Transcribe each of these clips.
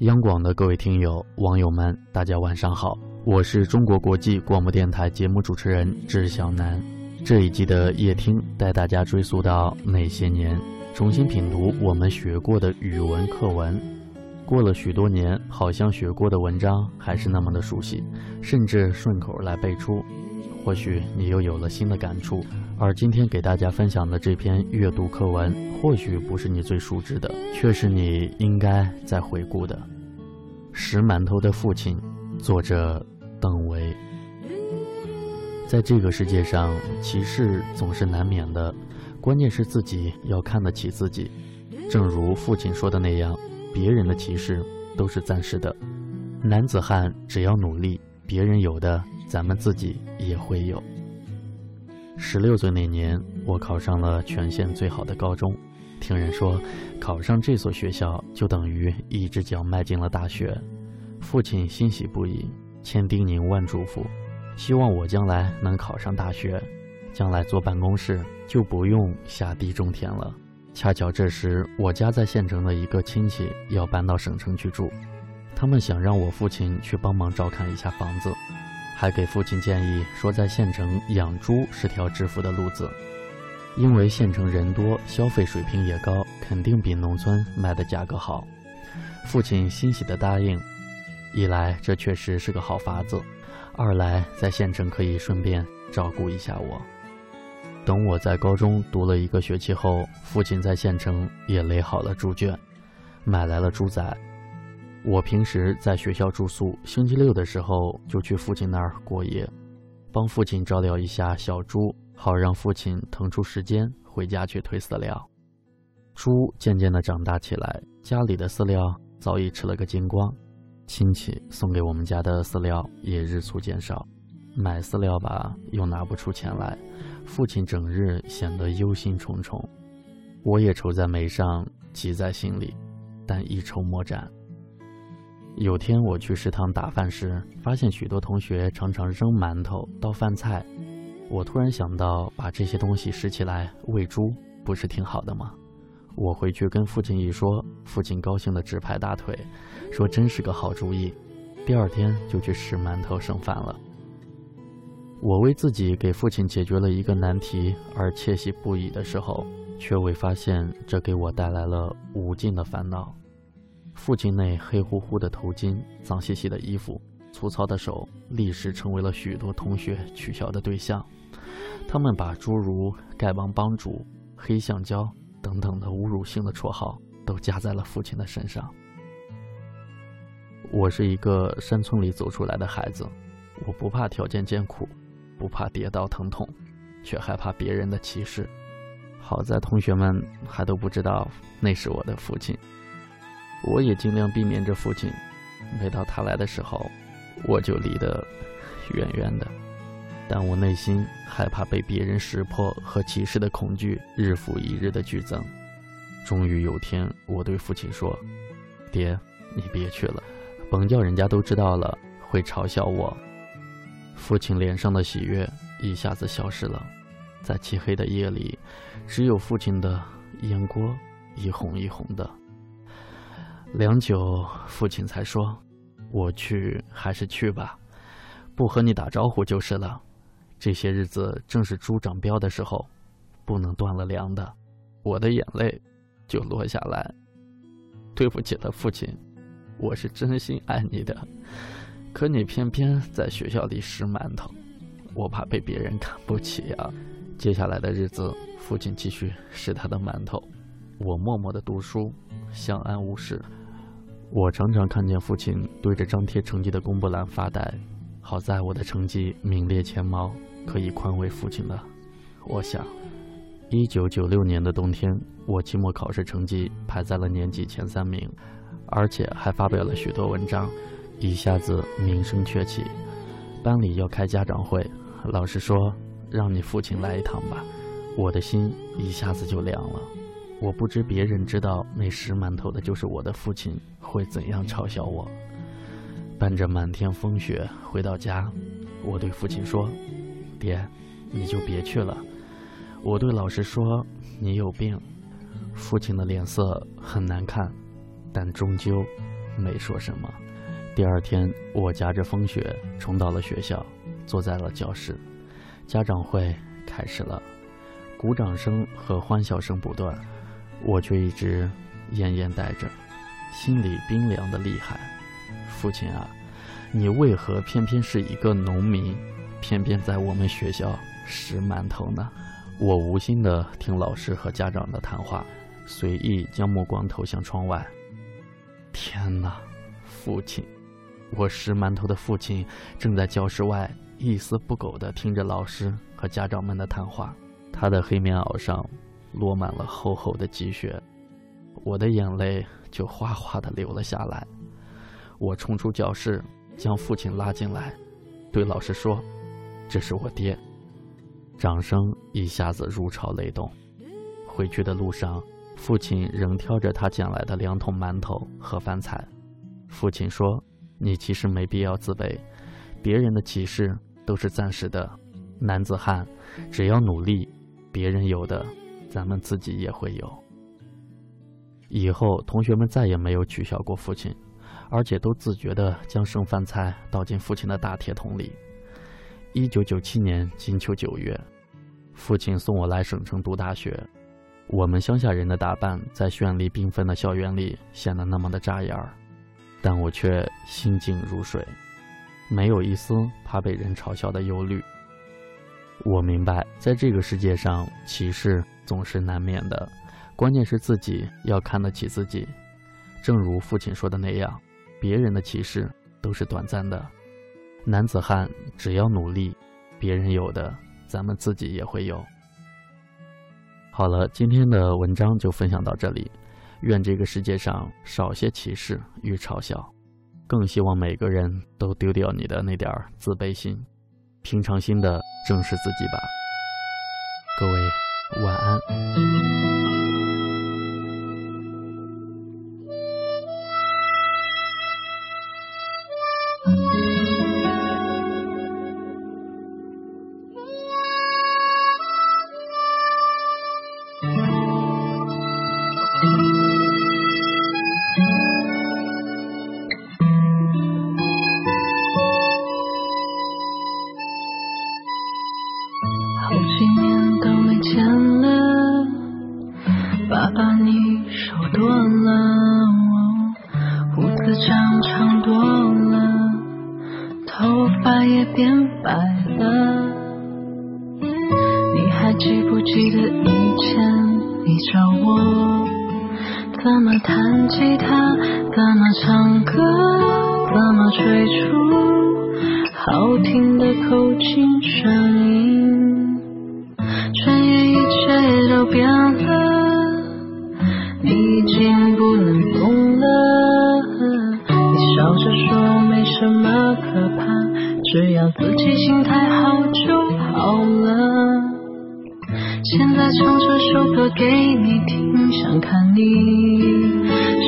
央广的各位听友、网友们，大家晚上好，我是中国国际广播电台节目主持人志小南。这一季的夜听带大家追溯到那些年，重新品读我们学过的语文课文。过了许多年，好像学过的文章还是那么的熟悉，甚至顺口来背出。或许你又有了新的感触。而今天给大家分享的这篇阅读课文，或许不是你最熟知的，却是你应该在回顾的。《石馒头的父亲》，作者邓维。在这个世界上，歧视总是难免的，关键是自己要看得起自己。正如父亲说的那样，别人的歧视都是暂时的。男子汉只要努力，别人有的，咱们自己也会有。十六岁那年，我考上了全县最好的高中。听人说，考上这所学校就等于一只脚迈进了大学。父亲欣喜不已，千叮咛万嘱咐，希望我将来能考上大学，将来坐办公室就不用下地种田了。恰巧这时，我家在县城的一个亲戚要搬到省城去住，他们想让我父亲去帮忙照看一下房子。还给父亲建议说，在县城养猪是条致富的路子，因为县城人多，消费水平也高，肯定比农村卖的价格好。父亲欣喜地答应，一来这确实是个好法子，二来在县城可以顺便照顾一下我。等我在高中读了一个学期后，父亲在县城也垒好了猪圈，买来了猪仔。我平时在学校住宿，星期六的时候就去父亲那儿过夜，帮父亲照料一下小猪，好让父亲腾出时间回家去推饲料。猪渐渐地长大起来，家里的饲料早已吃了个精光，亲戚送给我们家的饲料也日促减少，买饲料吧又拿不出钱来，父亲整日显得忧心忡忡，我也愁在眉上，急在心里，但一筹莫展。有天我去食堂打饭时，发现许多同学常常扔馒头、倒饭菜。我突然想到，把这些东西拾起来喂猪，不是挺好的吗？我回去跟父亲一说，父亲高兴地直拍大腿，说真是个好主意。第二天就去拾馒头剩饭了。我为自己给父亲解决了一个难题而窃喜不已的时候，却未发现这给我带来了无尽的烦恼。父亲那黑乎乎的头巾、脏兮兮的衣服、粗糙的手，立时成为了许多同学取笑的对象。他们把诸如“丐帮帮主”“黑橡胶”等等的侮辱性的绰号都加在了父亲的身上。我是一个山村里走出来的孩子，我不怕条件艰苦，不怕跌倒疼痛，却害怕别人的歧视。好在同学们还都不知道那是我的父亲。我也尽量避免着父亲，每到他来的时候，我就离得远远的。但我内心害怕被别人识破和歧视的恐惧日复一日的剧增。终于有天，我对父亲说：“爹，你别去了，甭叫人家都知道了，会嘲笑我。”父亲脸上的喜悦一下子消失了，在漆黑的夜里，只有父亲的眼窝一红一红的。良久，父亲才说：“我去还是去吧，不和你打招呼就是了。这些日子正是猪长膘的时候，不能断了粮的。”我的眼泪就落下来。对不起了，父亲，我是真心爱你的，可你偏偏在学校里拾馒头，我怕被别人看不起呀。接下来的日子，父亲继续拾他的馒头，我默默的读书，相安无事。我常常看见父亲对着张贴成绩的公布栏发呆。好在我的成绩名列前茅，可以宽慰父亲了。我想，一九九六年的冬天，我期末考试成绩排在了年级前三名，而且还发表了许多文章，一下子名声鹊起。班里要开家长会，老师说让你父亲来一趟吧，我的心一下子就凉了。我不知别人知道那拾馒头的就是我的父亲会怎样嘲笑我。伴着满天风雪回到家，我对父亲说：“爹，你就别去了。”我对老师说：“你有病。”父亲的脸色很难看，但终究没说什么。第二天，我夹着风雪冲到了学校，坐在了教室。家长会开始了，鼓掌声和欢笑声不断，我却一直奄奄待着，心里冰凉的厉害。父亲啊，你为何偏偏是一个农民，偏偏在我们学校拾馒头呢？我无心的听老师和家长的谈话，随意将目光投向窗外。天哪，父亲！我拾馒头的父亲正在教室外一丝不苟地听着老师和家长们的谈话，他的黑棉袄上落满了厚厚的积雪，我的眼泪就哗哗地流了下来。我冲出教室，将父亲拉进来，对老师说：“这是我爹。”掌声一下子如潮雷动。回去的路上，父亲仍挑着他捡来的两桶馒头和饭菜。父亲说。你其实没必要自卑，别人的歧视都是暂时的。男子汉，只要努力，别人有的，咱们自己也会有。以后同学们再也没有取笑过父亲，而且都自觉地将剩饭菜倒进父亲的大铁桶里。一九九七年金秋九月，父亲送我来省城读大学。我们乡下人的打扮，在绚丽缤纷的校园里显得那么的扎眼儿。但我却心静如水，没有一丝怕被人嘲笑的忧虑。我明白，在这个世界上，歧视总是难免的，关键是自己要看得起自己。正如父亲说的那样，别人的歧视都是短暂的。男子汉只要努力，别人有的，咱们自己也会有。好了，今天的文章就分享到这里。愿这个世界上少些歧视与嘲笑，更希望每个人都丢掉你的那点儿自卑心，平常心的正视自己吧。各位晚安。多了，胡子长长多了，头发也变白了。你还记不记得以前你教我怎么弹吉他，怎么唱歌，怎么吹出好听的口琴声音？转眼一切都变了。这么可怕只要自己心态好就好了。现在唱这首歌给你听想看你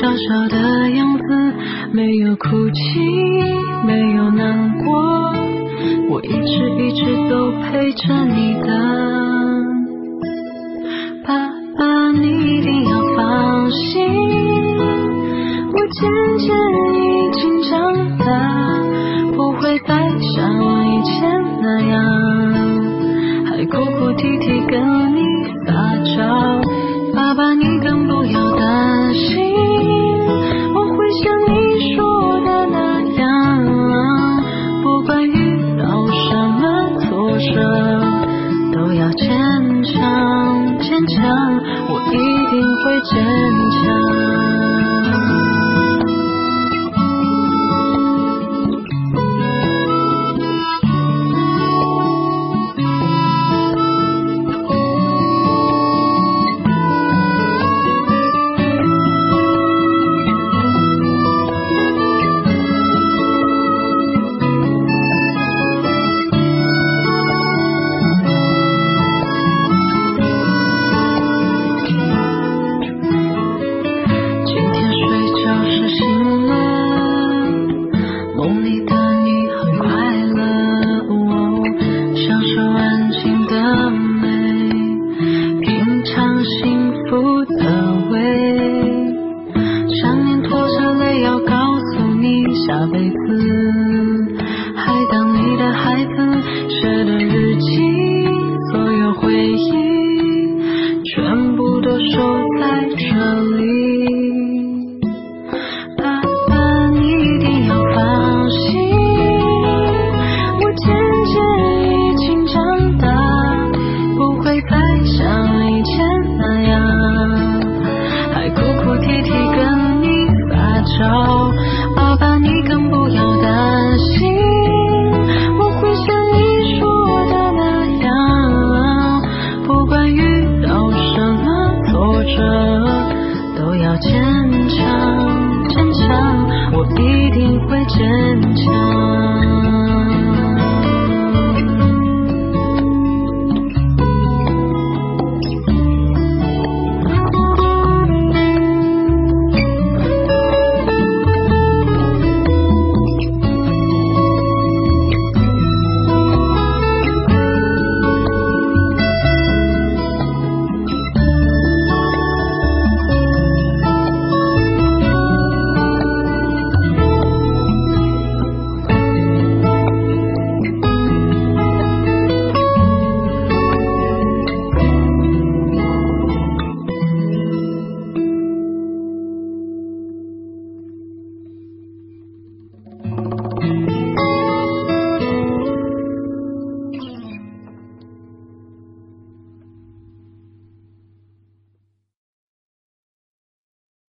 小小的样子没有哭泣没有难过我一直一直都陪着你的。强我一定会坚强。